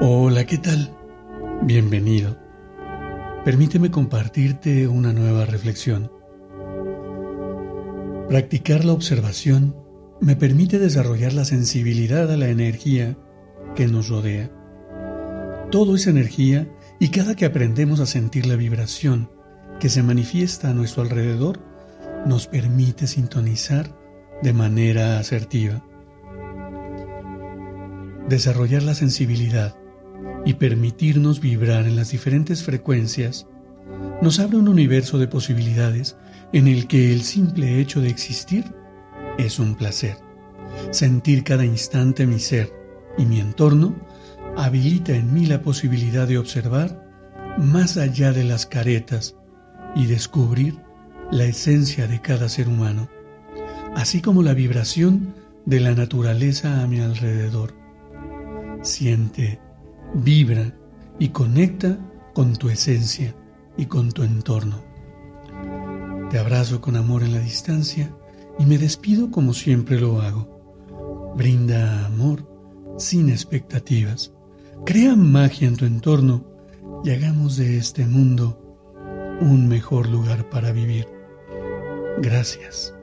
Hola, ¿qué tal? Bienvenido. Permíteme compartirte una nueva reflexión. Practicar la observación me permite desarrollar la sensibilidad a la energía que nos rodea. Todo es energía y cada que aprendemos a sentir la vibración que se manifiesta a nuestro alrededor, nos permite sintonizar de manera asertiva. Desarrollar la sensibilidad y permitirnos vibrar en las diferentes frecuencias nos abre un universo de posibilidades en el que el simple hecho de existir es un placer. Sentir cada instante mi ser y mi entorno habilita en mí la posibilidad de observar más allá de las caretas y descubrir la esencia de cada ser humano, así como la vibración de la naturaleza a mi alrededor. Siente vibra y conecta con tu esencia y con tu entorno. Te abrazo con amor en la distancia y me despido como siempre lo hago. Brinda amor sin expectativas. Crea magia en tu entorno y hagamos de este mundo un mejor lugar para vivir. Gracias.